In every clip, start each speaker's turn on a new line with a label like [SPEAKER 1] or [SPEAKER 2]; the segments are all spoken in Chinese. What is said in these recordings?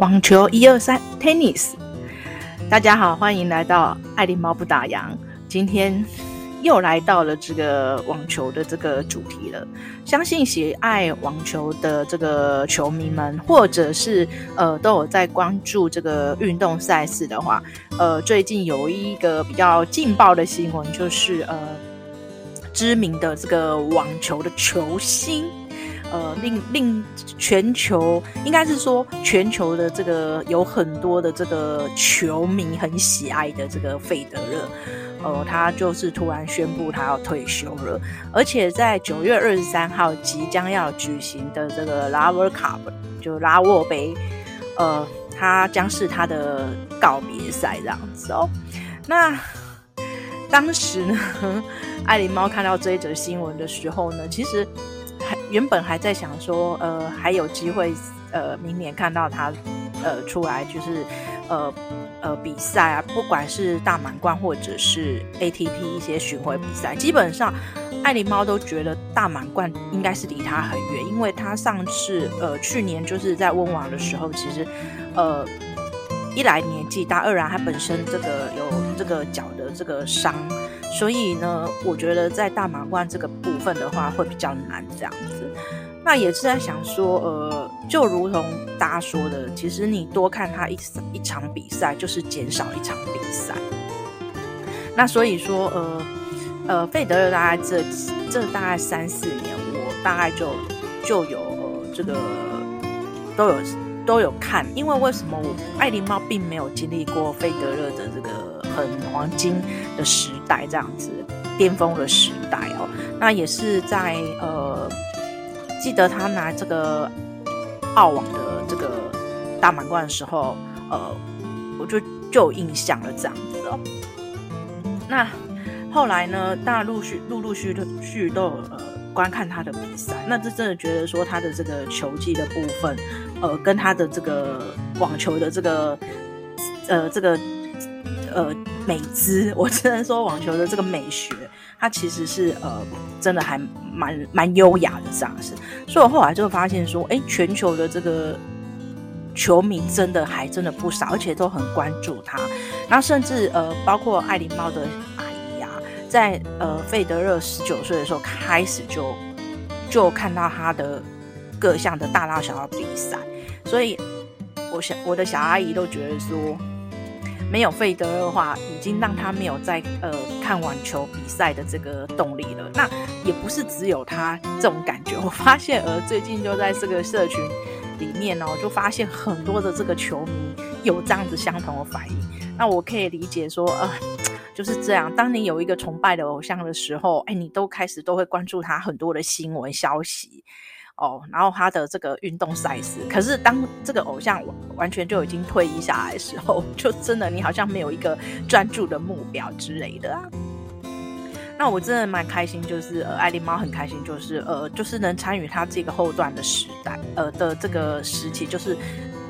[SPEAKER 1] 网球一二三，Tennis。大家好，欢迎来到爱丽猫不打烊。今天又来到了这个网球的这个主题了。相信喜爱网球的这个球迷们，或者是呃都有在关注这个运动赛事的话，呃，最近有一个比较劲爆的新闻，就是呃知名的这个网球的球星。呃，令令全球应该是说全球的这个有很多的这个球迷很喜爱的这个费德勒，呃，他就是突然宣布他要退休了，而且在九月二十三号即将要举行的这个 Laver Cup 就拉沃杯，呃，他将是他的告别赛这样子哦。那当时呢，爱琳猫看到这一则新闻的时候呢，其实。原本还在想说，呃，还有机会，呃，明年看到他，呃，出来就是，呃，呃，比赛啊，不管是大满贯或者是 ATP 一些巡回比赛，基本上爱琳猫都觉得大满贯应该是离他很远，因为他上次，呃，去年就是在温网的时候，其实，呃，一来年纪大，二来他本身这个有这个脚的这个伤。所以呢，我觉得在大满贯这个部分的话会比较难这样子。那也是在想说，呃，就如同大家说的，其实你多看他一一场比赛，就是减少一场比赛。那所以说，呃呃，费德勒大概这这大概三四年，我大概就就有呃这个都有都有看，因为为什么我爱琳猫并没有经历过费德勒的这个。很黄金的时代，这样子巅峰的时代哦。那也是在呃，记得他拿这个澳网的这个大满贯的时候，呃，我就就有印象了，这样子哦。那后来呢，大陆续陆陆续续都有呃观看他的比赛，那这真的觉得说他的这个球技的部分，呃，跟他的这个网球的这个呃这个。呃，美姿，我只能说网球的这个美学，它其实是呃，真的还蛮蛮优雅的这样子。所以我后来就发现说，哎，全球的这个球迷真的还真的不少，而且都很关注他。然后甚至呃，包括爱琳猫的阿姨啊，在呃费德勒十九岁的时候开始就就看到他的各项的大大小小比赛，所以我想我的小阿姨都觉得说。没有费德勒的话，已经让他没有在呃看网球比赛的这个动力了。那也不是只有他这种感觉，我发现呃最近就在这个社群里面哦，就发现很多的这个球迷有这样子相同的反应。那我可以理解说，呃，就是这样。当你有一个崇拜的偶像的时候，哎，你都开始都会关注他很多的新闻消息。哦，然后他的这个运动赛事，可是当这个偶像完全就已经退役下来的时候，就真的你好像没有一个专注的目标之类的啊。那我真的蛮开心，就是呃，爱琳猫很开心，就是呃，就是能参与他这个后段的时代，呃的这个时期，就是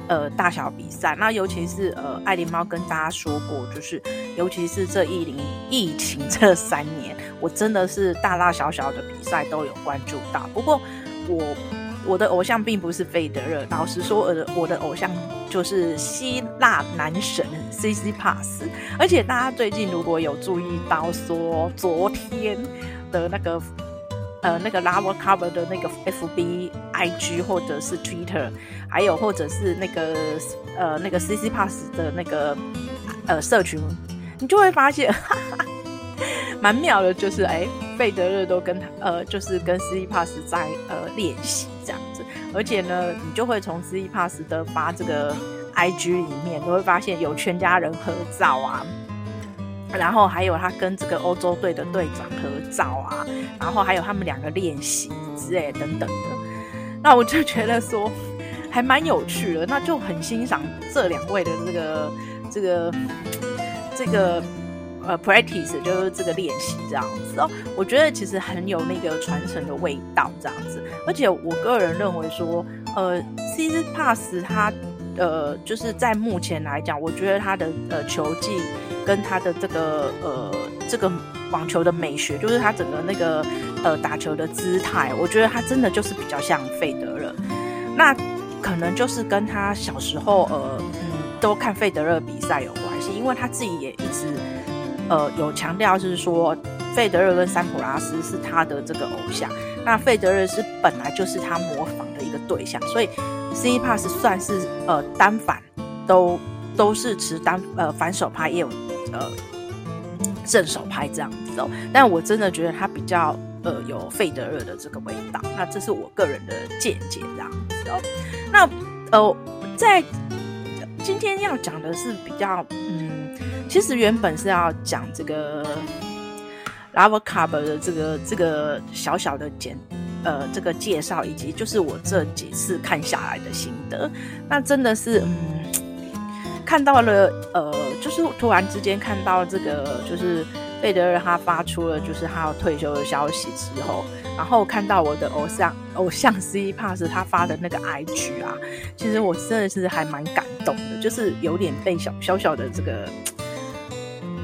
[SPEAKER 1] 呃大小比赛。那尤其是呃，爱琳猫跟大家说过，就是尤其是这一零疫情这三年，我真的是大大小小的比赛都有关注到。不过。我我的偶像并不是费德勒，老实说，我的我的偶像就是希腊男神 C C Pass。而且大家最近如果有注意到，说昨天的那个呃那个 Laver Cup 的那个 FB IG 或者是 Twitter，还有或者是那个呃那个 Tsitsipas 的那个呃社群，你就会发现。哈 哈 蛮妙的，就是哎，费德勒都跟他呃，就是跟斯蒂帕斯在呃练习这样子，而且呢，你就会从斯蒂帕斯的发这个 IG 里面，你会发现有全家人合照啊，然后还有他跟这个欧洲队的队长合照啊，然后还有他们两个练习之类等等的，那我就觉得说还蛮有趣的，那就很欣赏这两位的这个这个这个。呃，practice 就是这个练习这样子哦，我觉得其实很有那个传承的味道这样子，而且我个人认为说，呃，Tsitsipas 他呃，就是在目前来讲，我觉得他的呃球技跟他的这个呃这个网球的美学，就是他整个那个呃打球的姿态，我觉得他真的就是比较像费德勒。那可能就是跟他小时候呃嗯都看费德勒比赛有关系，因为他自己也一直呃有强调，就是说费德勒跟桑普拉斯是他的这个偶像。那费德勒是本来就是他模仿的一个对象，所以 Tsitsipas 算是呃单反都都是持单呃反手拍，也有呃正手拍这样子哦。但我真的觉得他比较呃有费德勒的这个味道，那这是我个人的见解这样子哦。那呃在今天要讲的是比较嗯，其实原本是要讲这个。Lava Cub 的这个这个小小的简呃这个介绍，以及就是我这几次看下来的心得，那真的是嗯看到了呃，就是突然之间看到这个就是费德勒他发出了就是他要退休的消息之后，然后看到我的偶像偶像 Tsitsipas 他发的那个 IG 啊，其实我真的是还蛮感动的，就是有点被小小小的这个。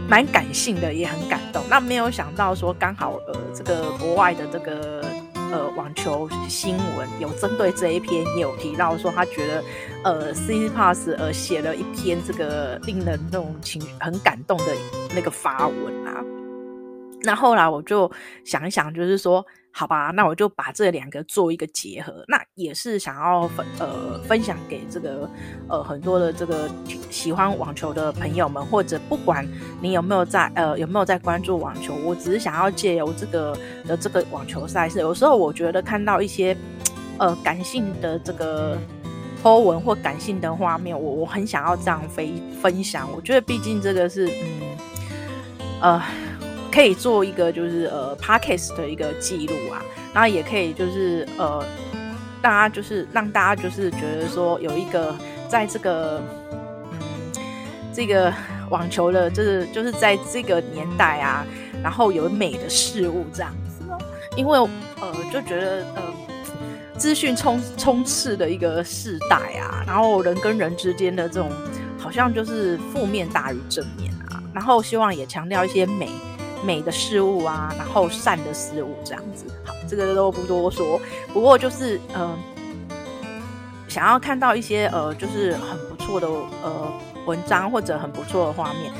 [SPEAKER 1] 蛮感性的，也很感动。那没有想到说，刚好呃，这个国外的这个呃网球新闻有针对这一篇，也有提到说，他觉得呃 c i p a s s 呃写了一篇这个令人那种情很感动的那个发文啊。那后来我就想一想，就是说。好吧，那我就把这两个做一个结合，那也是想要分呃分享给这个呃很多的这个喜欢网球的朋友们，或者不管你有没有在呃有没有在关注网球，我只是想要借由这个的这个网球赛事，有时候我觉得看到一些呃感性的这个波纹或感性的画面，我我很想要这样分分享，我觉得毕竟这个是嗯呃。可以做一个就是呃 Podcast 的一个记录啊，然后也可以就是呃，大家就是让大家就是觉得说有一个在这个嗯这个网球的，就是就是在这个年代啊，然后有美的事物这样子哦，因为呃就觉得呃资讯充充斥的一个世代啊，然后人跟人之间的这种好像就是负面大于正面啊，然后希望也强调一些美。美的事物啊，然后善的事物这样子，好，这个都不多说。不过就是呃，想要看到一些呃，就是很不错的呃文章或者很不错的画面，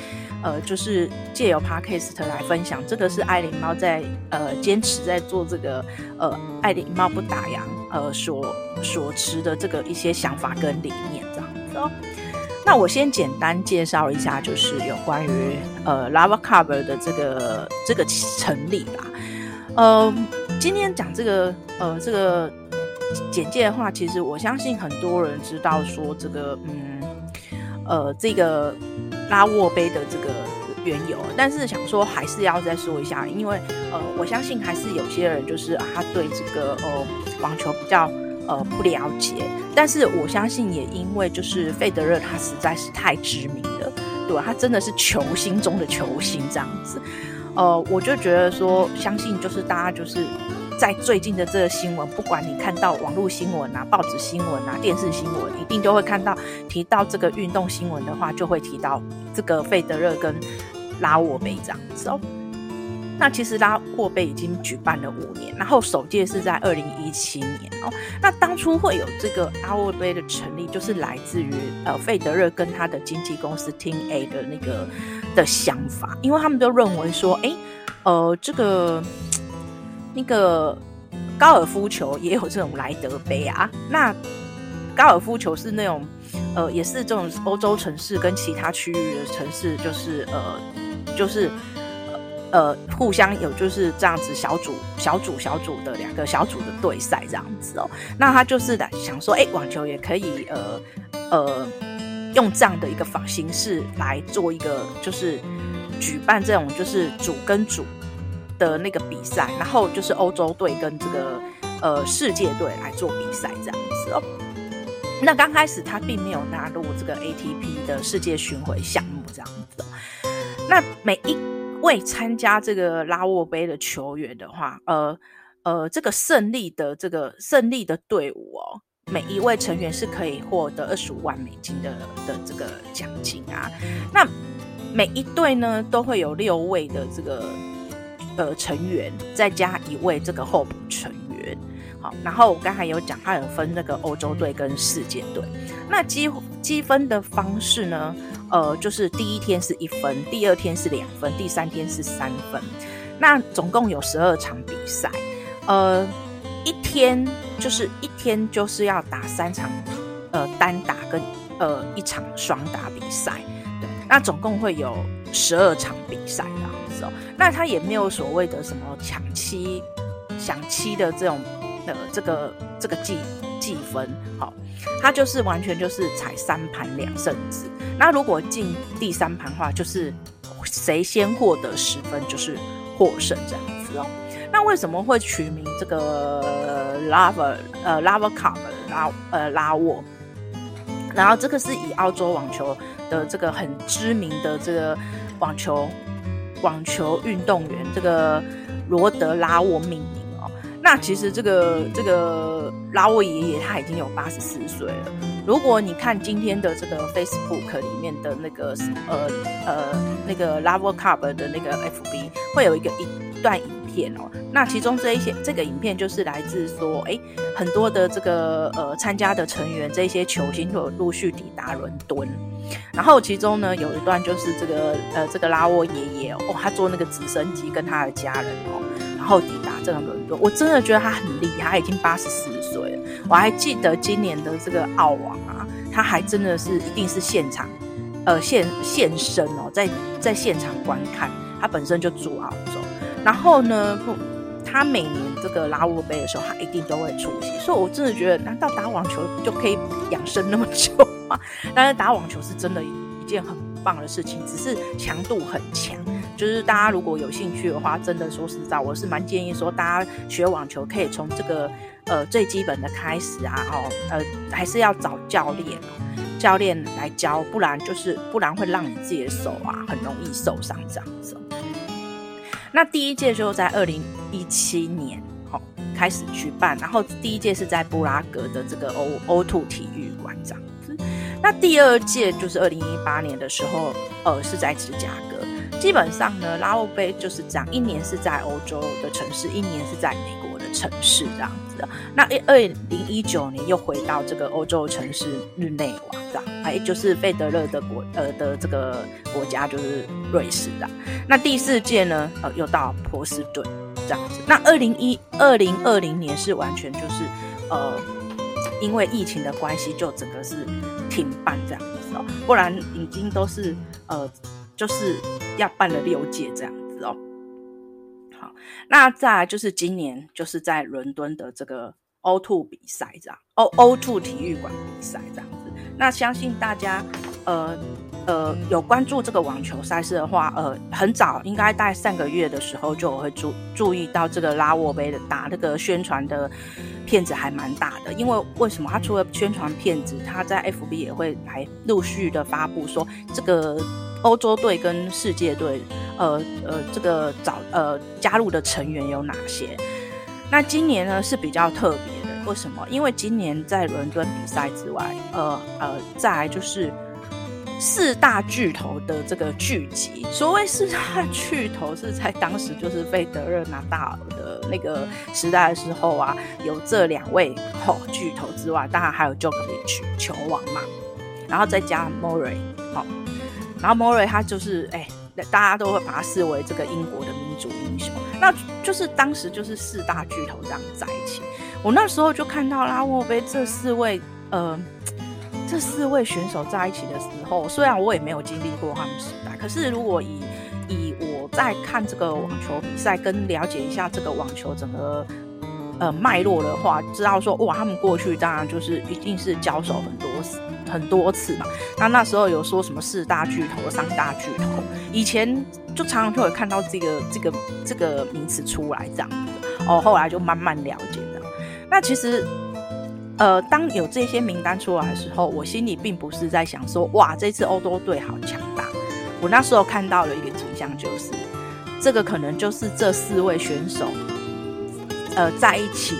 [SPEAKER 1] 呃，就是借由 Podcast 来分享。这个是爱琳猫在呃坚持在做这个呃爱琳猫不打烊呃所所持的这个一些想法跟理念这样子哦。那我先简单介绍一下，就是有关于呃 Lava Cub 的这个这个成立吧。呃，今天讲这个呃这个简介的话，其实我相信很多人知道说这个嗯呃这个拉沃杯的这个缘由，但是想说还是要再说一下，因为呃我相信还是有些人就是他对这个呃网球比较。呃，不了解，但是我相信也因为就是费德勒他实在是太知名了，对吧？他真的是球星中的球星这样子，呃，我就觉得说，相信就是大家就是在最近的这个新闻，不管你看到网络新闻啊、报纸新闻啊、电视新闻，一定都会看到提到这个运动新闻的话，就会提到这个费德勒跟拉沃杯这样子哦。那其实拉沃杯已经举办了五年，然后首届是在二零一七年哦。那当初会有这个拉沃杯的成立，就是来自于呃费德勒跟他的经纪公司 Team A 的那个的想法，因为他们都认为说，哎，呃，这个那个高尔夫球也有这种莱德杯啊。那高尔夫球是那种呃，也是这种欧洲城市跟其他区域的城市，就是呃，就是。呃互相有就是这样子小组、小组、小组的两个小组的对赛这样子哦。那他就是想说，哎、网球也可以呃呃用这样的一个方形式来做一个，就是举办这种就是组跟组的那个比赛，然后就是欧洲队跟这个呃世界队来做比赛这样子哦。那刚开始他并没有纳入这个 ATP 的世界巡回项目这样子。那每一为参加这个拉沃杯的球员的话，呃呃，这个胜利的这个胜利的队伍哦，每一位成员是可以获得二十五万美金的的这个奖金啊。那每一队呢都会有六位的这个呃成员，再加一位这个候补成员。好，然后我刚才有讲，它有分那个欧洲队跟世界队。那积积分的方式呢？呃，就是第一天是一分，第二天是两分，第三天是三分。那总共有十二场比赛，呃，一天就是一天就是要打三场，呃，单打跟呃一场双打比赛。对，那总共会有十二场比赛这样子哦。那他也没有所谓的什么抢七、抢七的这种呃这个这个计计分，好，他就是完全就是采三盘两胜制。那如果进第三盘的话，就是谁先获得十分就是获胜这样子哦。那为什么会取名这个 Lava 呃 Lava Cup 拉呃拉沃？然后这个是以澳洲网球的这个很知名的这个网球网球运动员这个罗德拉沃命名。那其实这个这个拉沃爷爷他已经有八十四岁了。如果你看今天的这个 Facebook 里面的那个呃呃那个 Lava Cup 的那个 FB，会有一个一段影片哦。那其中这一些这个影片就是来自说，哎，很多的这个呃参加的成员，这些球星都有陆续抵达伦敦。然后其中呢有一段就是这个呃这个拉沃爷爷哦，他坐那个直升机跟他的家人哦，然后抵达这个伦敦。我真的觉得他很厉害，他已经八十四岁了。我还记得今年的这个澳网啊，他还真的是一定是现场，呃现现身哦，在在现场观看。他本身就住澳洲，然后呢不，他每年这个拉沃杯的时候，他一定都会出席。所以我真的觉得，难道打网球就可以养生那么久吗？但是打网球是真的一件很棒的事情，只是强度很强。就是大家如果有兴趣的话，真的说实在，我是蛮建议说，大家学网球可以从这个。呃，最基本的开始啊，哦，呃，还是要找教练，教练来教，不然就是不然会让你自己的手啊很容易受伤这样子。那第一届就在二零一七年，哦，开始举办，然后第一届是在布拉格的这个欧欧兔体育馆这样子。那第二届就是二零一八年的时候，呃，是在芝加哥。基本上呢，拉沃杯就是这样，一年是在欧洲的城市，一年是在美国的。城市这样子的，那二零一九年又回到这个欧洲城市日内瓦这样，哎，就是费德勒的国呃的这个国家就是瑞士的。那第四届呢，呃，又到波士顿这样子。那二零一二零二零年是完全就是呃，因为疫情的关系，就整个是停办这样子哦，不然已经都是呃，就是要办了六届这样子哦。好。那再来就是今年就是在伦敦的这个 O2 比赛这样，O O2 体育馆比赛这样子。那相信大家呃呃有关注这个网球赛事的话，呃很早应该在上个月的时候就会注注意到这个拉沃杯的打那个宣传的片子还蛮大的。因为为什么？他除了宣传片子，他在 FB 也会来陆续的发布说这个欧洲队跟世界队。呃呃，这个找呃加入的成员有哪些？那今年呢是比较特别的，为什么？因为今年在伦敦比赛之外，呃呃，再就是四大巨头的这个聚集。所谓四大巨头，是在当时就是费德勒、拿大的那个时代的时候啊，有这两位吼、哦、巨头之外，当然还有 Jokovic 球王嘛，然后再加 Murray 好，然后莫瑞他就是哎。大家都会把他视为这个英国的民族英雄，那就是当时就是四大巨头这样在一起。我那时候就看到拉沃杯这四位呃这四位选手在一起的时候，虽然我也没有经历过他们时代，可是如果以以我在看这个网球比赛跟了解一下这个网球整个呃脉络的话，知道说哇，他们过去当然就是一定是交手很多次。很多次嘛，那那时候有说什么四大巨头、三大巨头，以前就常常就会看到这个这个这个名词出来这样子哦，后来就慢慢了解的。那其实，呃，当有这些名单出来的时候，我心里并不是在想说，哇，这次欧洲队好强大。我那时候看到的一个景象就是，这个可能就是这四位选手，呃，在一起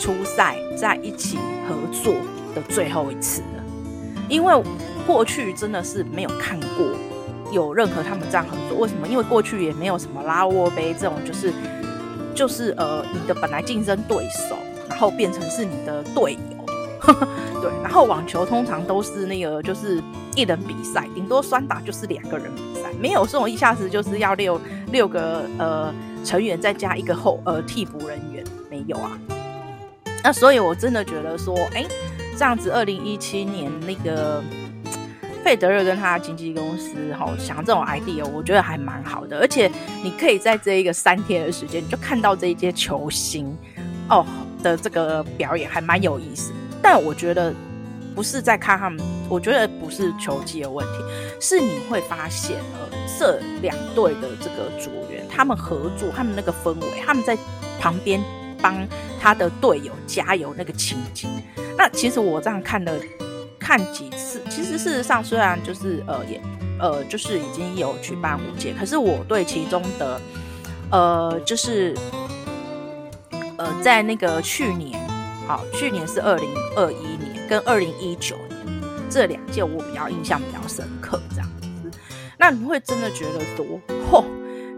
[SPEAKER 1] 出赛、在一起合作的最后一次了。因为过去真的是没有看过有任何他们这样合作，为什么？因为过去也没有什么拉沃杯这种，就是就是呃你的本来竞争对手，然后变成是你的队友。对，然后网球通常都是那个就是一人比赛，顶多双打就是两个人比赛，没有这种一下子就是要六六个呃成员再加一个后呃替补人员，没有啊。那所以我真的觉得说，哎，这样子，二零一七年那个费德勒跟他经纪公司哈、想这种 idea，我觉得还蛮好的，而且你可以在这一个三天的时间，你就看到这一些球星哦的这个表演，还蛮有意思。但我觉得不是在看他们，我觉得不是球技的问题，是你会发现呃，这两队的这个组员，他们合作，他们那个氛围，他们在旁边。帮他的队友加油那个情景，那其实我这样看了看几次，其实事实上虽然就是呃也呃就是已经有举办五届，可是我对其中的呃就是呃在那个去年，好，去年是二零二一年跟二零一九年这两届我比较印象比较深刻这样子，那你会真的觉得多，嚯，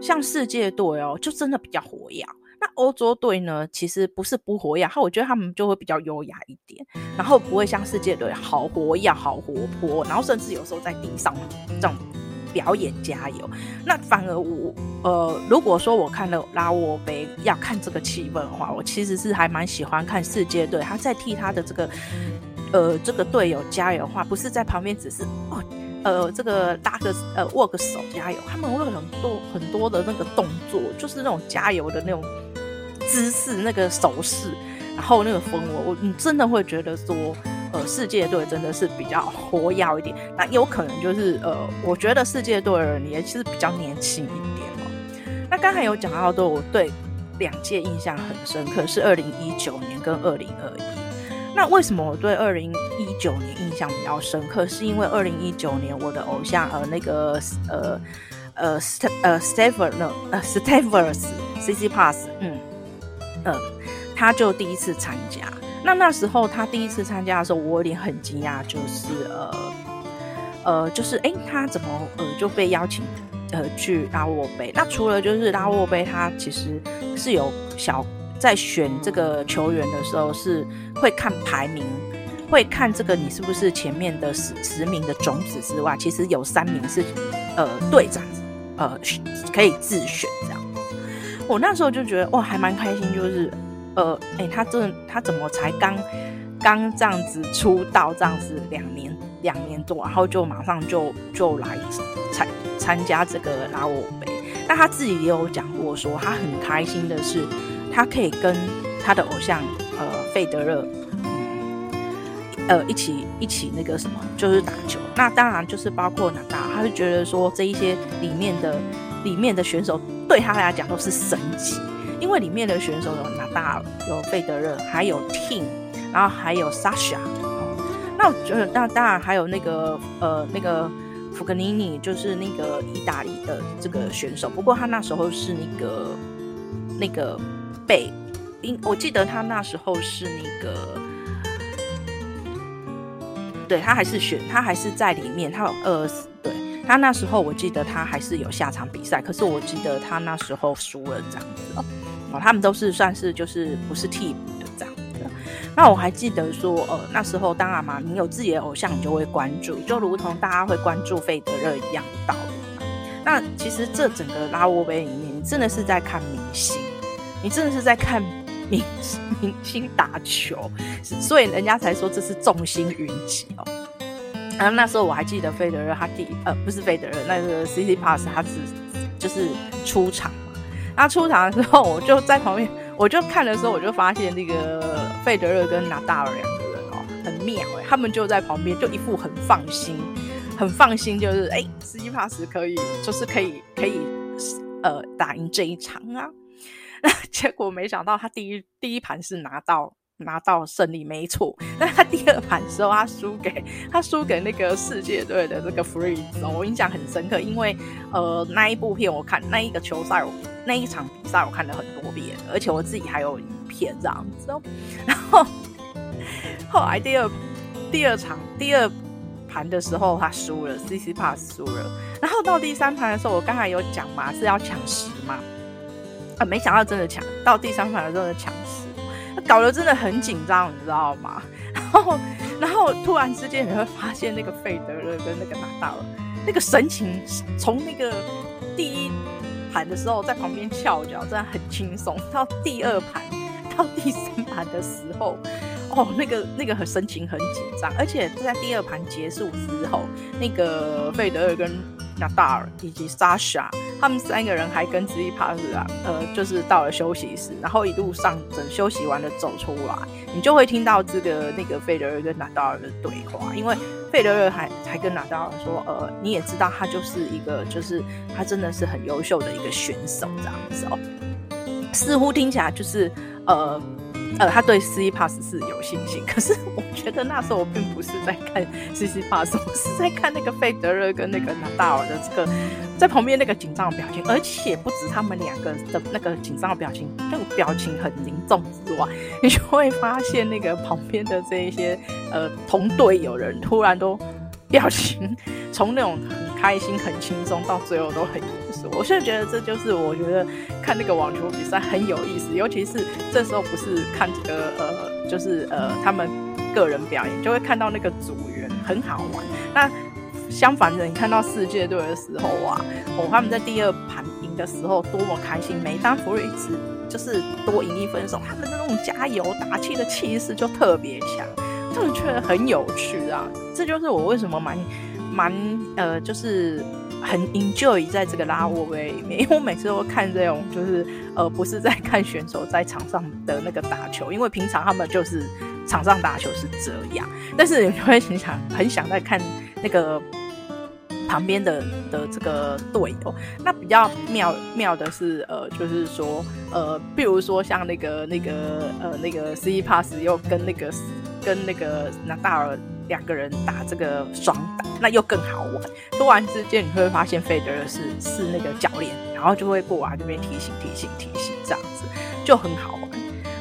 [SPEAKER 1] 像世界队哦，就真的比较活跃。那欧洲队呢？其实不是不活跃，我觉得他们就会比较优雅一点，然后不会像世界队好活跃、好活泼，然后甚至有时候在地上这种表演加油。那反而我呃，如果说我看了拉沃杯要看这个气氛的话，我其实是还蛮喜欢看世界队他在替他的这个呃这个队友加油话，不是在旁边只是哦呃这个搭个呃握个手加油，他们会很多很多的那个动作，就是那种加油的那种。姿势那个手势，然后那个氛围，我你真的会觉得说，呃，世界队真的是比较活跃一点。那有可能就是呃，我觉得世界队的人也其实比较年轻一点哦。那刚才有讲到的，我对两届印象很深刻，是二零一九年跟二零二一。那为什么我对二零一九年印象比较深刻？是因为二零一九年我的偶像呃那个呃呃 St 呃 Stafford 呢呃 Stafford Tsitsipas 嗯。嗯，他就第一次参加。那那时候他第一次参加的时候，我有点很惊讶，就是呃呃，就是哎，他怎么呃就被邀请呃去拉沃杯？那除了就是拉沃杯，他其实是有小在选这个球员的时候是会看排名，会看这个你是不是前面的十十名的种子之外，其实有三名是呃队长呃可以自选这样。我那时候就觉得哇，还蛮开心，就是，呃，哎、他真的，他怎么才刚刚这样子出道，这样子两年两年多，然后就马上就就来参参加这个拉我杯。那他自己也有讲过说，他很开心的是，他可以跟他的偶像呃费德勒，呃一起一起那个什么，就是打球。那当然就是包括纳达，他就觉得说这一些里面的。里面的选手对他来讲都是神级，因为里面的选手有纳达尔，有费德勒，还有 Thiem，然后还有 Sasha。那我觉得，那当然还有那个呃那个福格尼尼，就是那个意大利的这个选手。不过他那时候是那个那个被，因我记得他那时候是那个，对他还是选，他还是在里面，他有呃。他那时候我记得他还是有下场比赛，可是我记得他那时候输了这样子哦。哦，他们都是算是就是不是替补的这样子。那我还记得说，呃，那时候当然嘛，你有自己的偶像，你就会关注，就如同大家会关注费德勒一样的道理。那其实这整个拉沃杯里面，你真的是在看明星，你真的是在看明明星打球，所以人家才说这是众星云集哦。然后那时候我还记得费德勒他第呃不是费德勒那个 C C Pass 他是就是出场嘛，他出场的时候我就在旁边，我就看的时候我就发现那个费德勒跟纳达尔两个人哦很妙哎，他们就在旁边就一副很放心，很放心就是哎 Tsitsipas 可以就是可以可以呃打赢这一场啊，那结果没想到他第一第一盘是拿到。拿到胜利没错，但他第二盘时候，他输给他输给那个世界队的这个 Fritz，我印象很深刻，因为呃那一部片我看那一个球赛，那一场比赛我看了很多遍，而且我自己还有影片这样子哦。然后后来第二第二场第二盘的时候他输了，C C Pass 输了，然后到第三盘的时候，我刚才有讲嘛是要抢十嘛，啊没想到真的抢到第三盘的时候抢十。搞得真的很紧张，你知道吗？然后，然后突然之间你会发现，那个费德勒跟那个纳达尔那个神情，从那个第一盘的时候在旁边翘脚，真的很轻松，到第二盘到第三盘的时候，哦，那个那个很神情很紧张，而且在第二盘结束之后，那个费德勒跟纳达尔以及莎莎，他们三个人还跟兹西帕斯啊，呃，就是到了休息室，然后一路上等休息完了走出来，你就会听到这个那个费德勒跟纳达尔的对话，因为费德勒还还跟纳达尔说，呃，你也知道他就是一个，就是他真的是很优秀的一个选手这样子哦，似乎听起来就是呃。呃，他对 Tsitsipas 是有信心，可是我觉得那时候我并不是在看 Tsitsipas，我是在看那个费德勒跟那个纳达尔的这个在旁边那个紧张的表情，而且不止他们两个的那个紧张的表情，那个表情很凝重之外，你就会发现那个旁边的这一些呃同队友人突然都表情从那种很开心、很轻松到最后都很严肃。我现在觉得这就是我觉得看那个网球比赛很有意思，尤其是这时候不是看这个呃，就是呃他们个人表演，就会看到那个组员很好玩。那相反的，你看到世界队的时候啊，哦他们在第二盘赢的时候多么开心，每当弗瑞兹就是多赢一分的时候，他们的那种加油打气的气势就特别强，他们觉得很有趣啊。这就是我为什么蛮蛮呃就是。很 enjoy 在这个拉沃杯里面，因为我每次都会看这种，就是呃，不是在看选手在场上的那个打球，因为平常他们就是场上打球是这样，但是你会很想很想在看那个旁边的的这个队友。那比较妙妙的是，呃，就是说，呃，比如说像那个那个呃那个 Tsitsipas 又跟那个跟那个纳达尔。两个人打这个双打，那又更好。玩。突然之间，你会发现费德勒是是那个教练，然后就会过来这边提醒提醒提醒，这样子就很好。玩。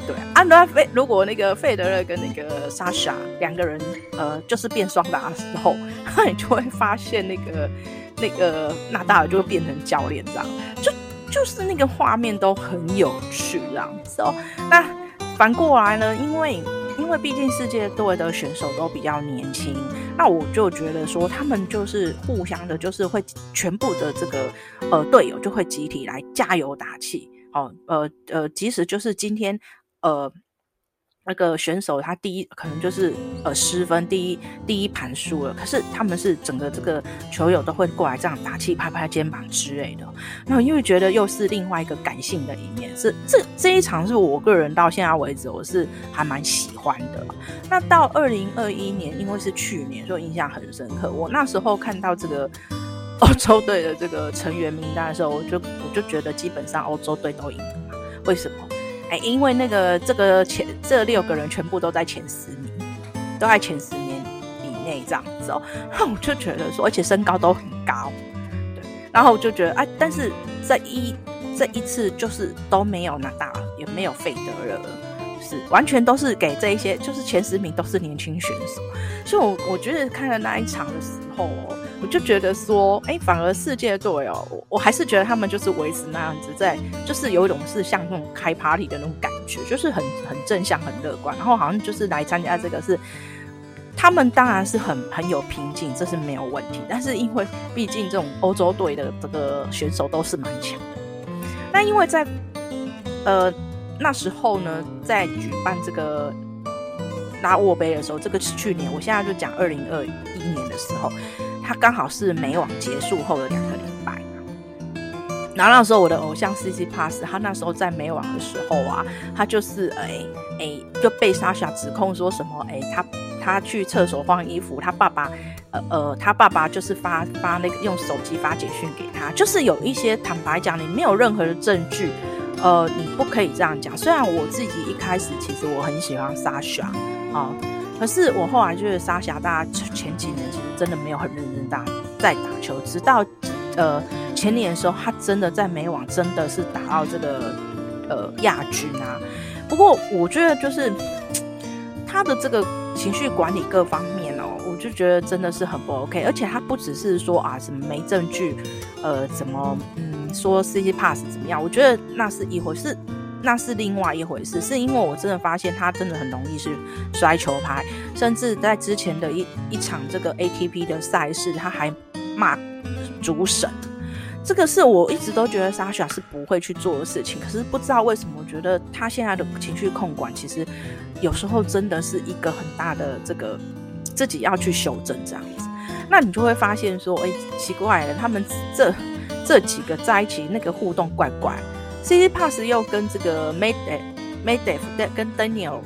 [SPEAKER 1] 对，安德费如果那个费德勒跟那个莎莎两个人呃就是变双打的时候，那你就会发现那个那个纳达尔就会变成教练这样，就就是那个画面都很有趣这样子哦。那反过来呢，因为。因为毕竟世界队的选手都比较年轻，那我就觉得说他们就是互相的，就是会全部的这个呃队友就会集体来加油打气，哦，呃呃，即使就是今天呃。那个选手他第一可能就是呃失分，第一第一盘输了，可是他们是整个这个球友都会过来这样打气、拍拍肩膀之类的。那因为觉得又是另外一个感性的一面，是这这一场是我个人到现在为止我是还蛮喜欢的。那到二零二一年，因为是去年，所以印象很深刻。我那时候看到这个 欧洲队的这个成员名单的时候，我就我就觉得基本上欧洲队都赢了。为什么？哎，因为那个这个前这六个人全部都在前十名，都在前十名以内这样子哦，那我就觉得说，而且身高都很高，对，然后我就觉得，哎，但是这一这一次就是都没有纳达尔，也没有费德勒，是完全都是给这一些，就是前十名都是年轻选手，所以我我觉得看了那一场的时候哦。我就觉得说，哎、反而世界队哦，我还是觉得他们就是维持那样子在，就是有一种是像那种开 party 的那种感觉，就是很很正向、很乐观，然后好像就是来参加这个是，他们当然是很很有瓶颈，这是没有问题。但是因为毕竟这种欧洲队的这个选手都是蛮强的，那因为在呃那时候呢，在举办这个拉沃杯的时候，这个是去年，我现在就讲二零二一年的时候。他刚好是美网结束后的两个礼拜，然后那时候我的偶像 Tsitsipas，他那时候在美网的时候啊，他就是哎哎就被莎莎指控说什么哎他他去厕所换衣服，他爸爸呃呃他爸爸就是发发那个用手机发简讯给他，就是有一些坦白讲，你没有任何的证据，呃你不可以这样讲。虽然我自己一开始其实我很喜欢莎莎啊。可是我后来就是莎莎，大家前几年其实真的没有很认真打在打球，直到呃前年的时候，他真的在美网真的是打到这个呃亚军啊。不过我觉得就是他的这个情绪管理各方面哦，我就觉得真的是很不 OK。而且他不只是说啊什么没证据，呃怎么嗯说 CC pass 怎么样，我觉得那是一回事。那是另外一回事。是因为我真的发现他真的很容易是摔球拍，甚至在之前的一一场这个 ATP 的赛事，他还骂主审。这个是我一直都觉得 Sasha 是不会去做的事情，可是不知道为什么，我觉得他现在的情绪控管其实有时候真的是一个很大的这个自己要去修正这样子。那你就会发现说，哎，奇怪了，他们这这几个在一起那个互动怪怪。Tsitsipas 又跟这个 Made Medvedev 跟 Daniel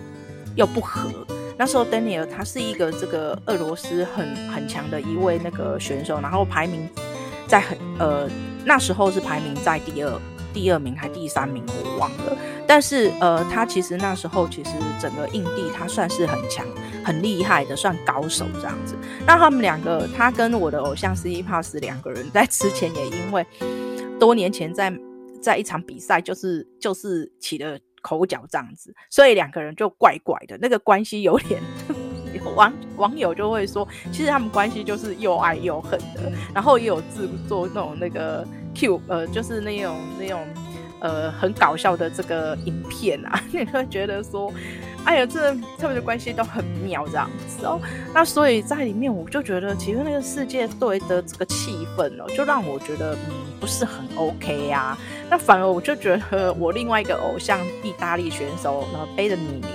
[SPEAKER 1] 又不合。那时候 Daniel 他是一个这个俄罗斯很很强的一位那个选手，然后排名。在很呃那时候是排名在第二第二名还第三名我忘了，但是呃他其实那时候其实整个印地他算是很强很厉害的，算高手这样子。那他们两个他跟我的偶像 Tsitsipas 两个人在之前也因为多年前在在一场比赛就是就是起了口角这样子，所以两个人就怪怪的，那个关系有点。网网友就会说，其实他们关系就是又爱又恨的，然后也有制作那种那个 Q 呃，就是那种那种呃很搞笑的这个影片啊，你会觉得说，哎呀，这他们的关系都很妙这样子哦。那所以在里面，我就觉得其实那个世界队的这个气氛哦，就让我觉得嗯不是很 OK 啊。那反而我就觉得我另外一个偶像意大利选手呢，贝德尼尼，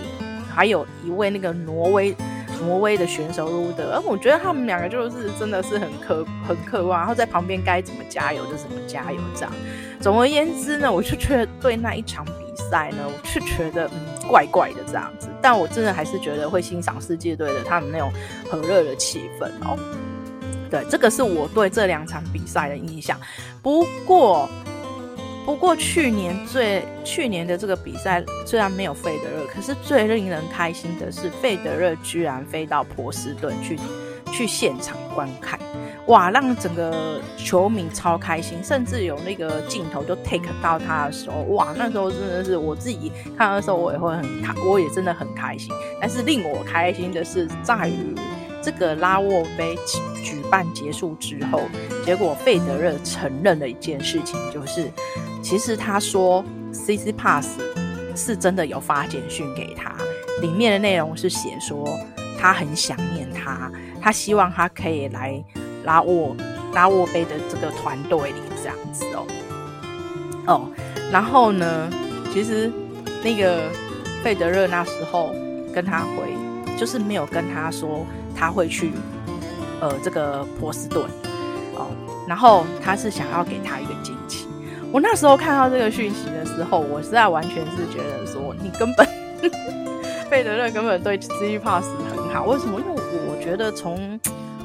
[SPEAKER 1] 还有一位那个挪威。挪威的选手路德，而我觉得他们两个就是真的是很渴很渴望，然后在旁边该怎么加油就怎么加油这样。总而言之呢，我就觉得对那一场比赛呢，我就觉得嗯怪怪的这样子。但我真的还是觉得会欣赏世界队的他们那种和热的气氛哦。对，这个是我对这两场比赛的印象。不过。不过去年最去年的这个比赛虽然没有费德勒，可是最令人开心的是费德勒居然飞到波士顿去去现场观看，哇，让整个球迷超开心，甚至有那个镜头就 take 到他的时候，哇，那时候真的是我自己看的时候我也会很开，我也真的很开心。但是令我开心的是在于。这个拉沃杯举办结束之后，结果费德勒承认了一件事情，就是其实他说 C C Pass 是真的有发简讯给他，里面的内容是写说他很想念他，他希望他可以来拉沃拉沃杯的这个团队里这样子哦哦，然后呢，其实那个费德勒那时候跟他回，就是没有跟他说。他会去，呃，这个波士顿，哦，然后他是想要给他一个惊喜。我那时候看到这个讯息的时候，我实在完全是觉得说，你根本 贝德勒根本对 Tsitsipas 很好。为什么？因为我觉得从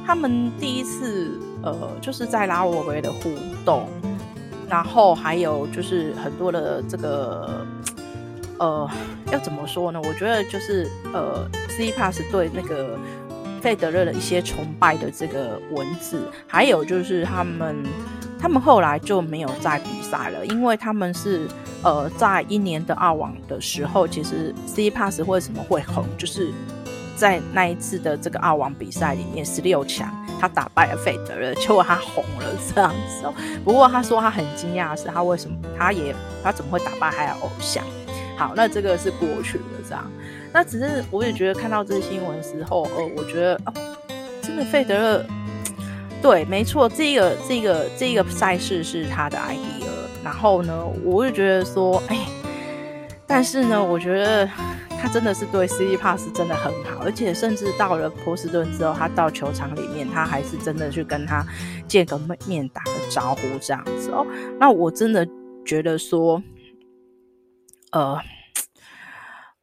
[SPEAKER 1] 他们第一次，呃，就是在拉沃维的互动，然后还有就是很多的这个。呃，要怎么说呢？我觉得就是呃，Tsitsipas 对那个费德勒的一些崇拜的这个文字，还有就是他们他们后来就没有再比赛了，因为他们是呃在一年的澳网的时候，其实 C Pass 为什么会红，就是在那一次的这个澳网比赛里面十六强，他打败了费德勒，结果他红了这样子哦。不过他说他很惊讶是，他为什么他也他怎么会打败他的偶像？好，那这个是过去的这样。那只是我也觉得看到这个新闻时候，呃，我觉得哦，真的费德勒，对，没错，这个这个这个赛事是他的 idea。然后呢，我就觉得说，哎，但是呢，我觉得他真的是对 C D pass 真的很好，而且甚至到了波士顿之后，他到球场里面，他还是真的去跟他见个面、打个招呼这样子哦。那我真的觉得说。呃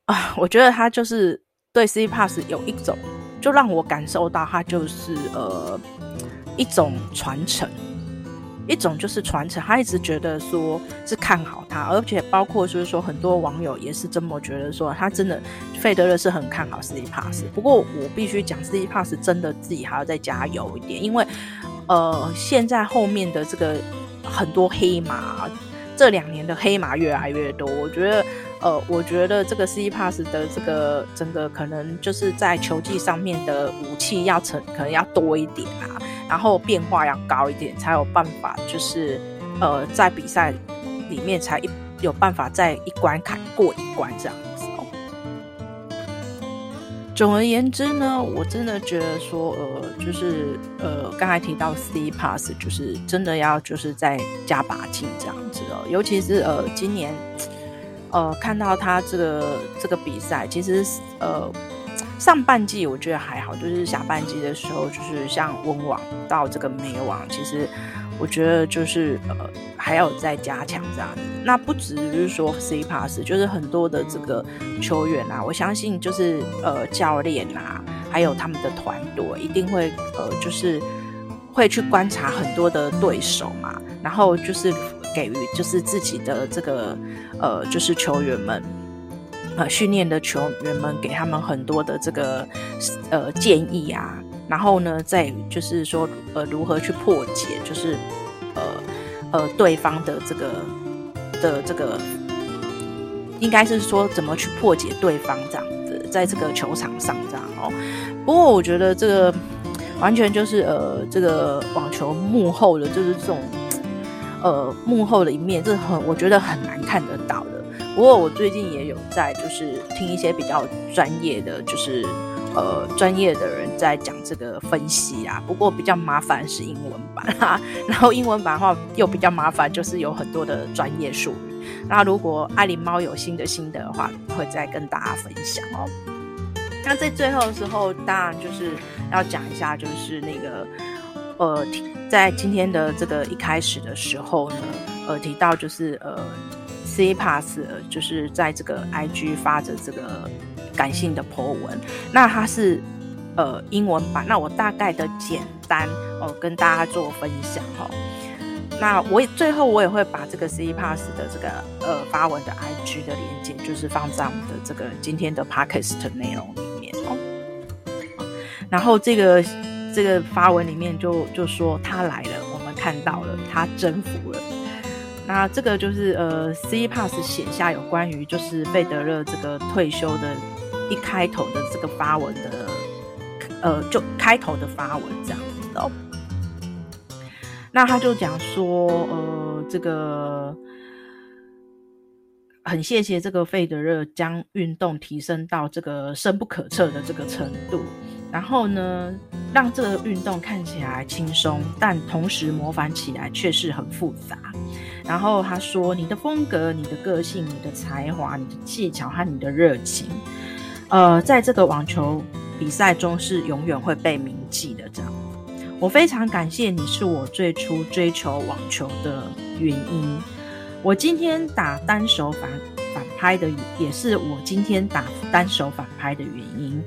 [SPEAKER 1] 啊，我觉得他就是对 C Pass 有一种，就让我感受到他就是呃一种传承，一种就是传承。他一直觉得说是看好他，而且包括就是说很多网友也是这么觉得，说他真的费德勒是很看好 C Pass。不过我必须讲 C Pass 真的自己还要再加油一点，因为呃现在后面的这个很多黑马。这两年的黑马越来越多，我觉得，呃，我觉得这个 C Pass 的这个整个可能就是在球技上面的武器要成，可能要多一点啊，然后变化要高一点，才有办法，就是呃，在比赛里面才一有办法在一关卡过一关这样。总而言之呢，我真的觉得说，呃，就是呃，刚才提到 CPass，就是真的要就是再加把劲这样子哦。尤其是呃，今年呃，看到他这个这个比赛，其实呃。上半季我觉得还好，就是下半季的时候，就是像温网到这个美网，其实我觉得就是呃还要再加强这样子。那不只是说 CPass，就是很多的这个球员啊，我相信就是呃教练啊，还有他们的团队一定会呃就是会去观察很多的对手嘛，然后就是给予就是自己的这个呃就是球员们。呃，训练的球员们给他们很多的这个呃建议啊，然后呢，再就是说呃如何去破解，就是呃对方的这个的这个，应该是说怎么去破解对方这样子，在这个球场上这样哦。不过我觉得这个完全就是呃这个网球幕后的，就是这种呃幕后的一面，这很我觉得很难看得到的。不过我最近也有在，就是听一些比较专业的，就是呃专业的人在讲这个分析啊。不过比较麻烦是英文版哈，然后英文版的话又比较麻烦，就是有很多的专业术语。那如果爱狸猫有新的心得的话，会再跟大家分享哦。那在最后的时候，当然就是要讲一下，就是那个呃，在今天的这个一开始的时候呢，呃，提到就是呃。CPass 就是在这个 IG 发着这个感性的 po 文，那它是呃英文版，那我大概的简单哦跟大家做分享哈、哦。那我也最后我也会把这个 CPass 的这个呃发文的 IG 的链接，就是放在我们的这个今天的 Podcast 内容里面哦。然后这个这个发文里面就就说他来了，我们看到了，他征服了。那这个就是呃，CPass 写下有关于就是费德勒这个退休的一开头的这个发文的，呃，就开头的发文这样子哦。那他就讲说，呃，这个很谢谢这个费德勒将运动提升到这个深不可测的这个程度，然后呢，让这个运动看起来轻松，但同时模仿起来却是很复杂。然后他说：“你的风格、你的个性、你的才华、你的技巧和你的热情，呃，在这个网球比赛中是永远会被铭记的。这样，我非常感谢你，是我最初追求网球的原因。我今天打单手反反拍的，也是我今天打单手反拍的原因。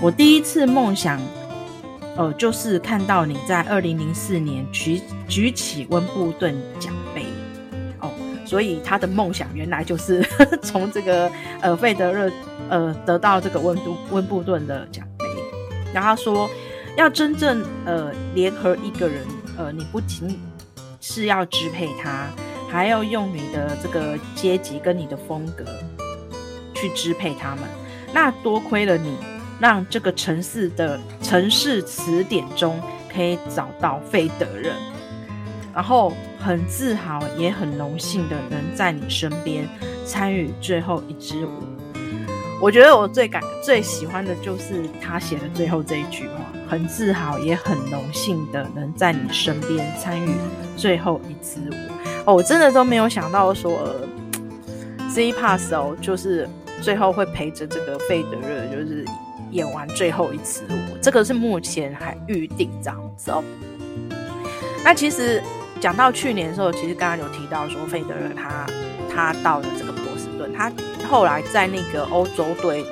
[SPEAKER 1] 我第一次梦想，呃，就是看到你在二零零四年举举起温布顿奖。”所以他的梦想原来就是 从这个呃费德勒呃得到这个温都温布顿的奖杯。然后他说，要真正呃联合一个人，呃你不仅是要支配他，还要用你的这个阶级跟你的风格去支配他们。那多亏了你，让这个城市的城市词典中可以找到费德勒。然后很自豪，也很荣幸的能在你身边参与最后一支舞。我觉得我最感最喜欢的就是他写的最后这一句话：很自豪，也很荣幸的能在你身边参与最后一支舞。哦，我真的都没有想到说，呃，CPass 哦，就是最后会陪着这个费德勒，就是演完最后一支舞。这个是目前还预定这样子哦。那其实。讲到去年的时候，其实刚刚有提到说，费德勒他他到了这个波士顿，他后来在那个欧洲队，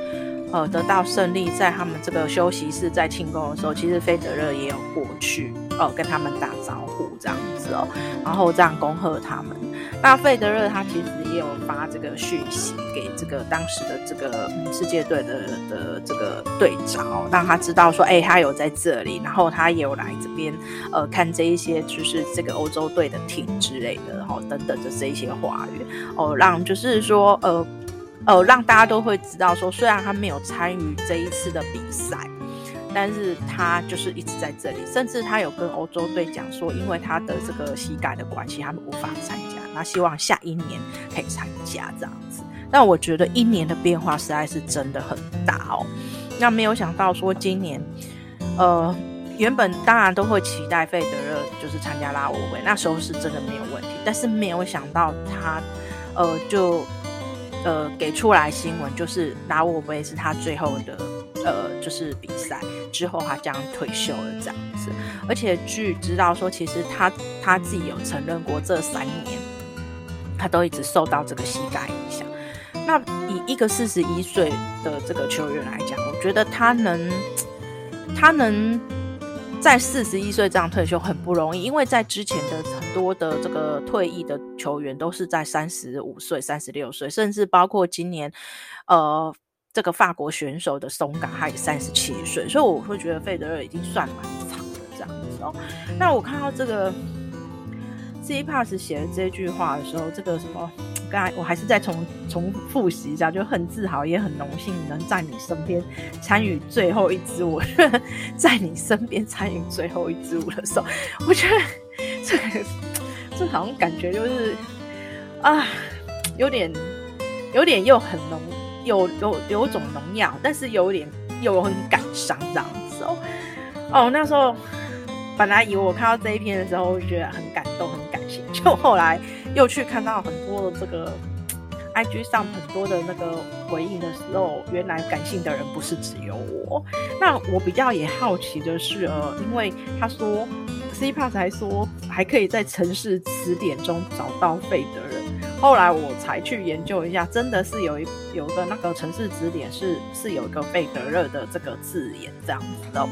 [SPEAKER 1] 呃，得到胜利，在他们这个休息室在庆功的时候，其实费德勒也有过去，呃，跟他们打招呼这样。哦，然后这样恭贺他们。那费德勒他其实也有发这个讯息给这个当时的这个世界队的的这个队长，让他知道说，哎、他有在这里，然后他也有来这边，呃，看这一些就是这个欧洲队的艇之类的，然后等等的这一些话语，哦，让就是说，呃，呃，让大家都会知道说，虽然他没有参与这一次的比赛，但是他就是一直在这里，甚至他有跟欧洲队讲说，因为他的这个膝盖的关系，他们无法参加。那希望下一年可以参加这样子。但我觉得一年的变化实在是真的很大哦。那没有想到说今年，呃，原本当然都会期待费德勒就是参加拉沃杯，那时候是真的没有问题。但是没有想到他，呃，就呃给出来新闻，就是拉沃杯是他最后的呃就是比赛之后，他将退休了这样子。而且据知道说，其实他他自己有承认过，这三年他都一直受到这个膝盖影响。那以一个四十一岁的这个球员来讲，我觉得他能，他能在四十一岁这样退休很不容易，因为在之前的很多的这个退役的球员都是在三十五岁、三十六岁，甚至包括今年，呃，这个法国选手的松嘎他也三十七岁，所以我会觉得费德勒已经算蛮长的这样子哦。那我看到这个 C pass 写的这句话的时候，这个什么？刚才我还是再重重复习一下，就很自豪，也很荣幸能在你身边参与最后一支舞。在你身边参与最后一支舞的时候，我觉得这个这好像感觉就是啊，有点有点又很浓，有有有种荣耀，但是有点又很感伤这样子哦。哦，那时候本来以为我看到这一篇的时候，我觉得很感动，很感谢，就后来。又去看到很多的这个 IG 上很多的那个回应的时候，原来感性的人不是只有我。那我比较也好奇的是，呃，因为他说 C Pass 还说还可以在城市词典中找到费的人，后来我才去研究一下，真的是有一有个那个城市词典是是有一个贝德勒的这个字眼这样子的。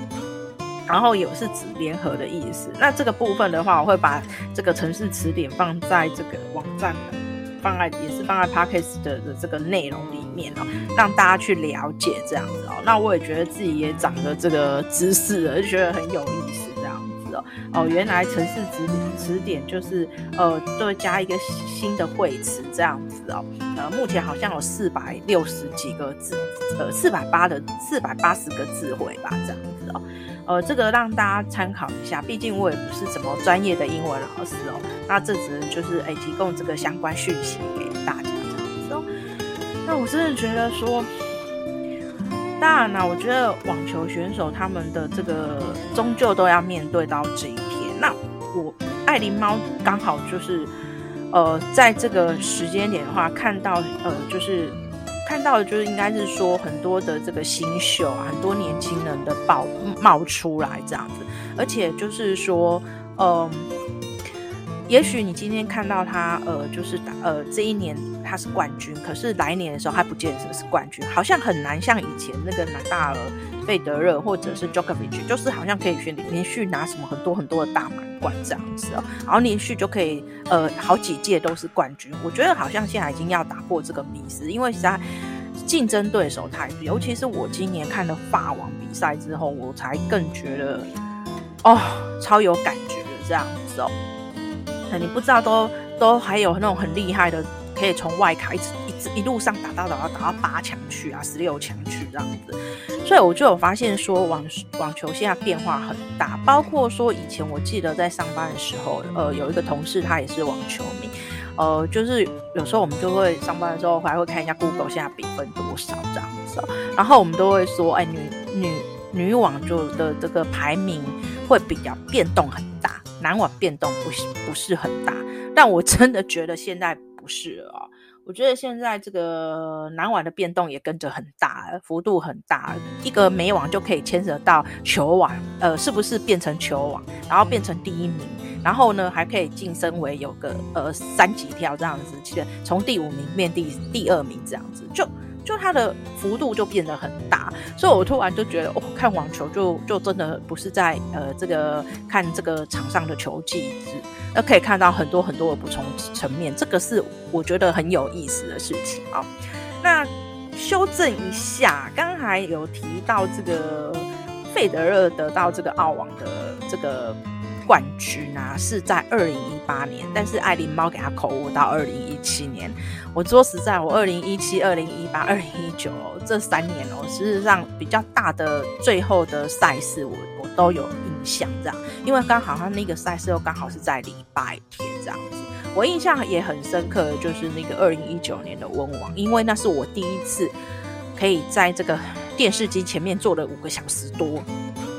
[SPEAKER 1] 然后有是指联合的意思，那这个部分的话，我会把这个城市词典放在这个网站的，放在也是放在 Podcast 的的这个内容里面哦，让大家去了解这样子哦。那我也觉得自己也长了这个知识了，就觉得很有意思哦。原来城市词词典就是呃，都会加一个新的汇词这样子哦。呃，目前好像有四百六十几个字，呃，四百八的四百八十个字汇吧，这样子哦。呃，这个让大家参考一下，毕竟我也不是什么专业的英文老师哦。那这只能就是诶提供这个相关讯息给大家这样子哦。那我真的觉得说，当然啦，我觉得网球选手他们的这个终究都要面对到这一天。那我爱琳猫刚好就是呃，在这个时间点的话，看到呃，就是。看到的就是应该是说很多的这个新秀啊，很多年轻人的爆冒出来这样子，而且就是说，嗯，也许你今天看到他，呃，就是打，呃，这一年他是冠军，可是来年的时候他不见得是冠军，好像很难像以前那个拿大尔、费德勒或者是 Djokovic，就是好像可以选连续拿什么很多很多的大满贯这样子哦，然后连续就可以呃好几届都是冠军。我觉得好像现在已经要打破这个迷思，因为实在竞争对手太多，尤其是我今年看了法网比赛之后，我才更觉得哦超有感觉的这样子哦。那你不知道都都还有那种很厉害的，可以从外卡一直一直一路上打到打到打到八强去啊，十六强去这样子。所以我就有发现说网网球现在变化很大，包括说以前我记得在上班的时候，呃，有一个同事他也是网球迷，呃，就是有时候我们就会上班的时候还会看一下 Google 现在比分多少这样子，然后我们都会说，哎，女女女网就的这个排名会比较变动很大，男网变动不是不是很大，但我真的觉得现在不是哦。我觉得现在这个男网的变动也跟着很大，幅度很大，一个美网就可以牵扯到球网，呃，是不是变成球网，然后变成第一名，然后呢还可以晋升为有个呃三级跳这样子，其实从第五名变第第二名这样子，就就它的幅度就变得很大，所以我突然就觉得，哦，看网球就就真的不是在呃这个看这个场上的球技那可以看到很多很多的补充层面，这个是我觉得很有意思的事情啊。那修正一下，刚才有提到这个费德勒得到这个澳网的这个冠军啊，是在二零一八年，但是爱琳猫给他口误到二零一七年。我说实在，我二零一七、二零一八、二零一九这三年哦，事实上比较大的最后的赛事，我我都有印象这样，因为刚好他那个赛事又刚好是在礼拜天这样子，我印象也很深刻的就是那个二零一九年的温网，因为那是我第一次可以在这个电视机前面坐了五个小时多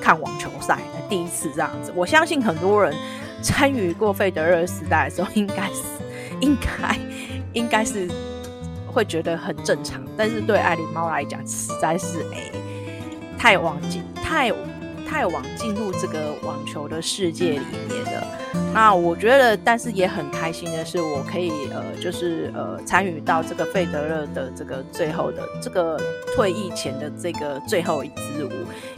[SPEAKER 1] 看网球赛，第一次这样子。我相信很多人参与过费德勒时代的时候，应该是应该应该是会觉得很正常，但是对爱丽猫来讲，实在是哎、太忘记太。太晚进入这个网球的世界里面的，那我觉得，但是也很开心的是，我可以呃，就是呃，参与到这个费德勒的这个最后的这个退役前的这个最后一支舞，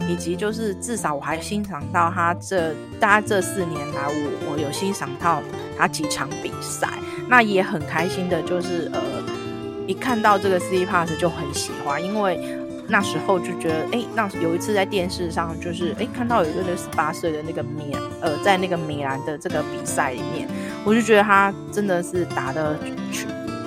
[SPEAKER 1] 以及就是至少我还欣赏到他这大概这四年来我，我有欣赏到他几场比赛，那也很开心的，就是呃，一看到这个 C Pass 就很喜欢，因为。那时候就觉得，哎、那有一次在电视上，就是哎、看到有一个那十八岁的那个米，呃，在那个米兰的这个比赛里面，我就觉得他真的是打的，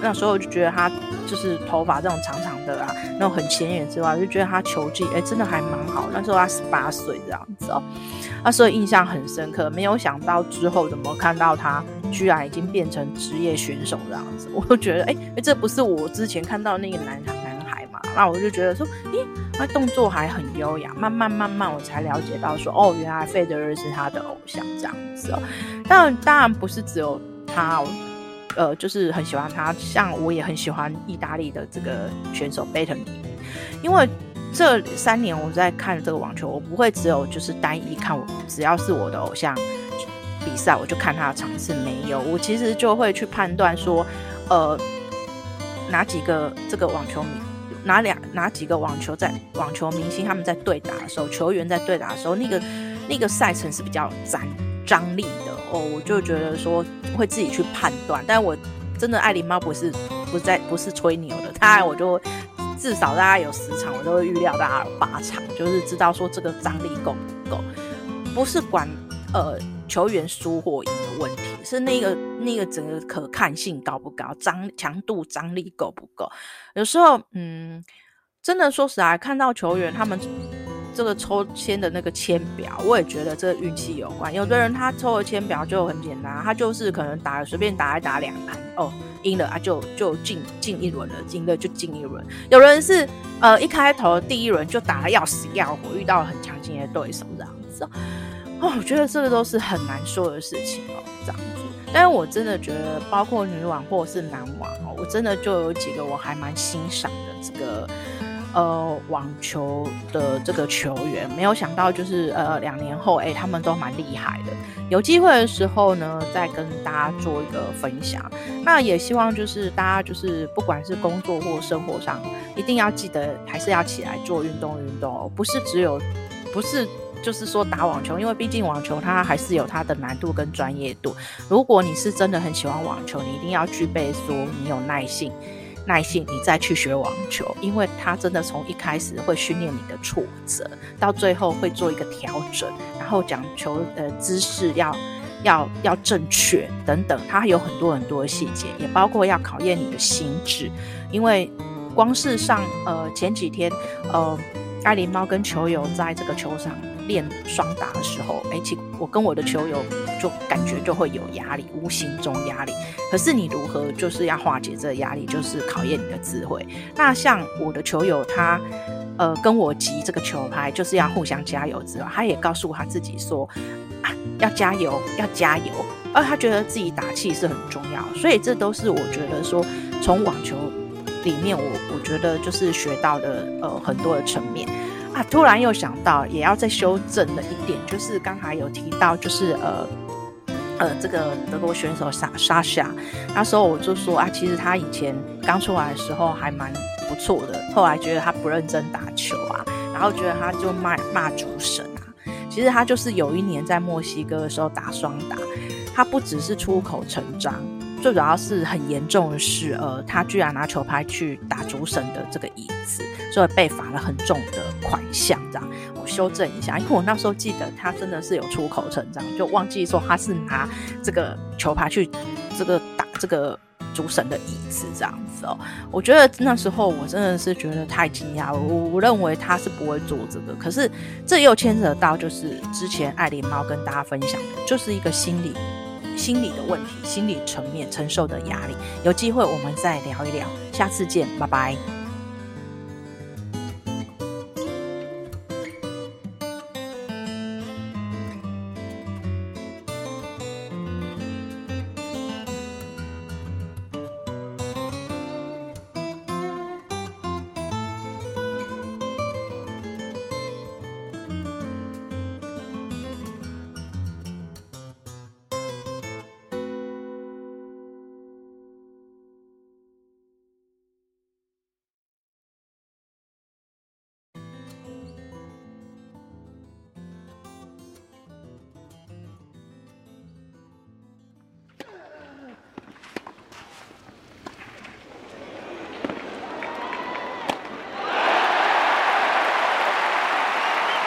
[SPEAKER 1] 那时候我就觉得他就是头发这种长长的啊，那种很显眼之外，我就觉得他球技，哎、真的还蛮好。那时候他十八岁这样子哦，那时候印象很深刻。没有想到之后怎么看到他居然已经变成职业选手这样子，我就觉得，哎、欸欸，这不是我之前看到那个男孩那我就觉得说，咦，那动作还很优雅。慢慢慢慢，我才了解到说，哦，原来费德勒是他的偶像这样子哦。但，当然不是只有他，呃，就是很喜欢他。像我也很喜欢意大利的这个选手贝特尼，因为这三年我在看这个网球，我不会只有就是单一看我，只要是我的偶像比赛，我就看他的场次。没有，我其实就会去判断说，呃，哪几个这个网球迷。哪两哪几个网球在网球明星他们在对打的时候，球员在对打的时候，那个那个赛程是比较张张力的哦，我就觉得说会自己去判断。但我真的爱琳猫不是不在不是吹牛的，大概我就至少大概有十场，我都会预料大概有八场，就是知道说这个张力够不够，不是管呃。球员输或赢的问题是那个那个整个可看性高不高，张强度张力够不够？有时候，嗯，真的说实在，看到球员他们这个抽签的那个签表，我也觉得这个运气有关。有的人他抽的签表就很简单，他就是可能打随便打一打两盘，哦，赢了啊就就进进一轮了，赢了就进一轮。有人是呃一开头第一轮就打的要死要活，遇到了很强劲的对手这样子。哦，我觉得这个都是很难说的事情哦，这样子。但是我真的觉得，包括女网或者是男网哦，我真的就有几个我还蛮欣赏的这个呃网球的这个球员。没有想到，就是呃两年后，哎，他们都蛮厉害的。有机会的时候呢，再跟大家做一个分享。那也希望就是大家就是不管是工作或生活上，一定要记得还是要起来做运动运动哦，不是只有不是。就是说打网球，因为毕竟网球它还是有它的难度跟专业度。如果你是真的很喜欢网球，你一定要具备说你有耐性，耐性你再去学网球，因为它真的从一开始会训练你的挫折，到最后会做一个调整，然后讲求的姿势要要要正确等等，它有很多很多的细节，也包括要考验你的心智，因为光是上呃前几天呃爱琳猫跟球友在这个球场。练双打的时候，哎，其我跟我的球友就感觉就会有压力，无形中压力。可是你如何就是要化解这个压力，就是考验你的智慧。那像我的球友他，呃，跟我击这个球拍，就是要互相加油之外，他也告诉他自己说，啊，要加油，要加油。而他觉得自己打气是很重要，所以这都是我觉得说从网球里面，我我觉得就是学到的呃很多的层面。啊！突然又想到，也要再修正的一点，就是刚才有提到，就是呃呃，这个德国选手莎莎莎，那时候我就说啊，其实他以前刚出来的时候还蛮不错的，后来觉得他不认真打球啊，然后觉得他就骂骂主神啊。其实他就是有一年在墨西哥的时候打双打，他不只是出口成章。最主要是很严重的是，呃，他居然拿球拍去打主审的这个椅所以被罚了很重的款项。这样，我修正一下，因为我那时候记得他真的是有出口成章，就忘记说他是拿这个球拍去这个打这个主审的椅子这样子哦。我觉得那时候我真的是觉得太惊讶，我我认为他是不会做这个，可是这又牵扯到就是之前爱琳猫跟大家分享的，就是一个心理。心理的问题，心理层面承受的压力。有机会我们再聊一聊，下次见，拜拜。